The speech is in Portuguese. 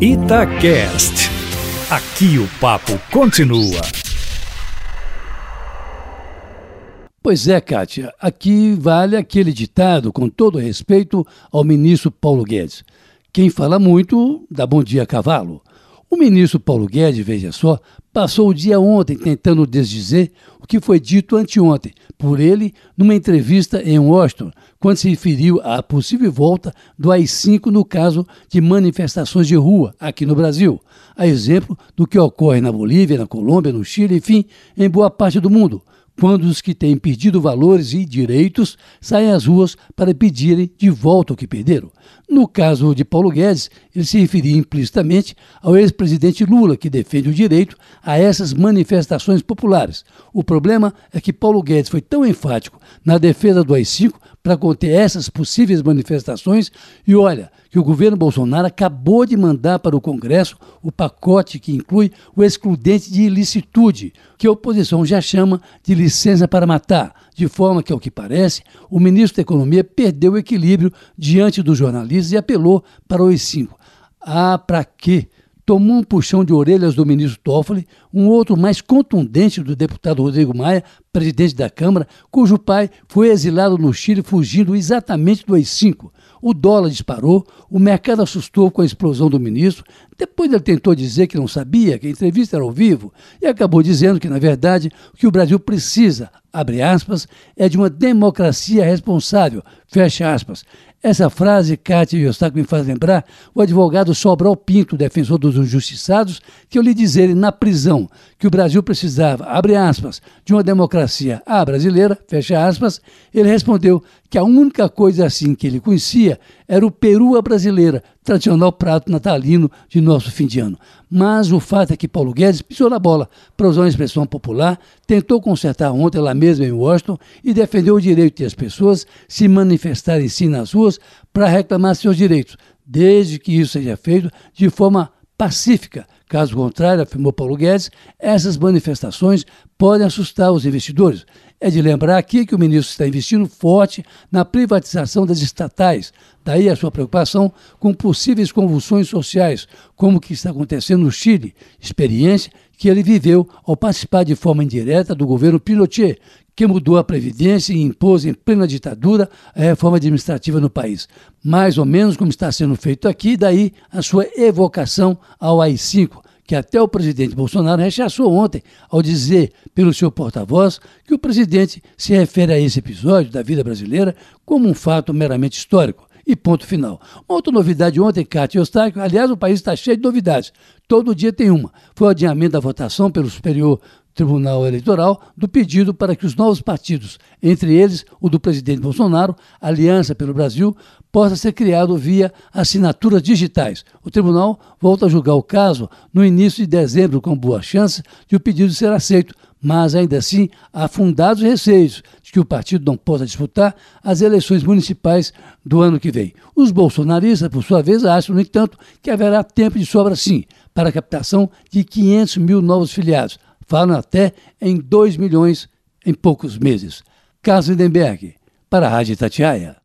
Itacast. Aqui o papo continua. Pois é, Kátia, aqui vale aquele ditado com todo respeito ao ministro Paulo Guedes. Quem fala muito dá bom dia a cavalo. O ministro Paulo Guedes, veja só, passou o dia ontem tentando desdizer o que foi dito anteontem por ele numa entrevista em Washington, quando se referiu à possível volta do AI-5 no caso de manifestações de rua aqui no Brasil, a exemplo do que ocorre na Bolívia, na Colômbia, no Chile, enfim, em boa parte do mundo quando os que têm perdido valores e direitos saem às ruas para pedirem de volta o que perderam. No caso de Paulo Guedes, ele se referia implicitamente ao ex-presidente Lula, que defende o direito a essas manifestações populares. O problema é que Paulo Guedes foi tão enfático na defesa do AI-5 para conter essas possíveis manifestações e olha que o governo Bolsonaro acabou de mandar para o Congresso o pacote que inclui o excludente de ilicitude, que a oposição já chama de licença para matar, de forma que, ao que parece, o ministro da Economia perdeu o equilíbrio diante dos jornalistas e apelou para os cinco. Ah, para quê? Tomou um puxão de orelhas do ministro Toffoli, um outro mais contundente do deputado Rodrigo Maia, presidente da Câmara, cujo pai foi exilado no Chile fugindo exatamente do AI-5. O dólar disparou, o mercado assustou com a explosão do ministro. Depois ele tentou dizer que não sabia, que a entrevista era ao vivo, e acabou dizendo que, na verdade, o que o Brasil precisa, abre aspas, é de uma democracia responsável, fecha aspas. Essa frase, Cátia Eustáquio, me faz lembrar o advogado Sobral Pinto, defensor dos injustiçados, que eu lhe dizer na prisão que o Brasil precisava, abre aspas, de uma democracia à brasileira, fecha aspas, ele respondeu que a única coisa assim que ele conhecia era o peru à brasileira, tradicional prato natalino de nosso fim de ano. Mas o fato é que Paulo Guedes pisou na bola, para usar uma expressão popular, tentou consertar ontem lá mesmo em Washington e defendeu o direito das pessoas se manifestarem sim nas ruas para reclamar seus direitos, desde que isso seja feito de forma pacífica. Caso contrário, afirmou Paulo Guedes, essas manifestações podem assustar os investidores. É de lembrar aqui que o ministro está investindo forte na privatização das estatais. Daí a sua preocupação com possíveis convulsões sociais, como o que está acontecendo no Chile, experiência que ele viveu ao participar de forma indireta do governo Pinochet, que mudou a Previdência e impôs em plena ditadura a reforma administrativa no país. Mais ou menos como está sendo feito aqui, daí a sua evocação ao AI-5, que até o presidente Bolsonaro rechaçou ontem ao dizer, pelo seu porta-voz, que o presidente se refere a esse episódio da vida brasileira como um fato meramente histórico. E ponto final. Uma outra novidade ontem, Cátia Eustáquio, aliás, o país está cheio de novidades. Todo dia tem uma. Foi o adiamento da votação pelo Superior Tribunal Eleitoral do pedido para que os novos partidos, entre eles o do presidente Bolsonaro, Aliança pelo Brasil, possa ser criado via assinaturas digitais. O tribunal volta a julgar o caso no início de dezembro, com boa chance de o pedido ser aceito, mas ainda assim há fundados receios de que o partido não possa disputar as eleições municipais do ano que vem. Os bolsonaristas, por sua vez, acham, no entanto, que haverá tempo de sobra sim para a captação de 500 mil novos filiados falam até em 2 milhões em poucos meses. Carlos Lindenberg, para a Rádio Tatiaia.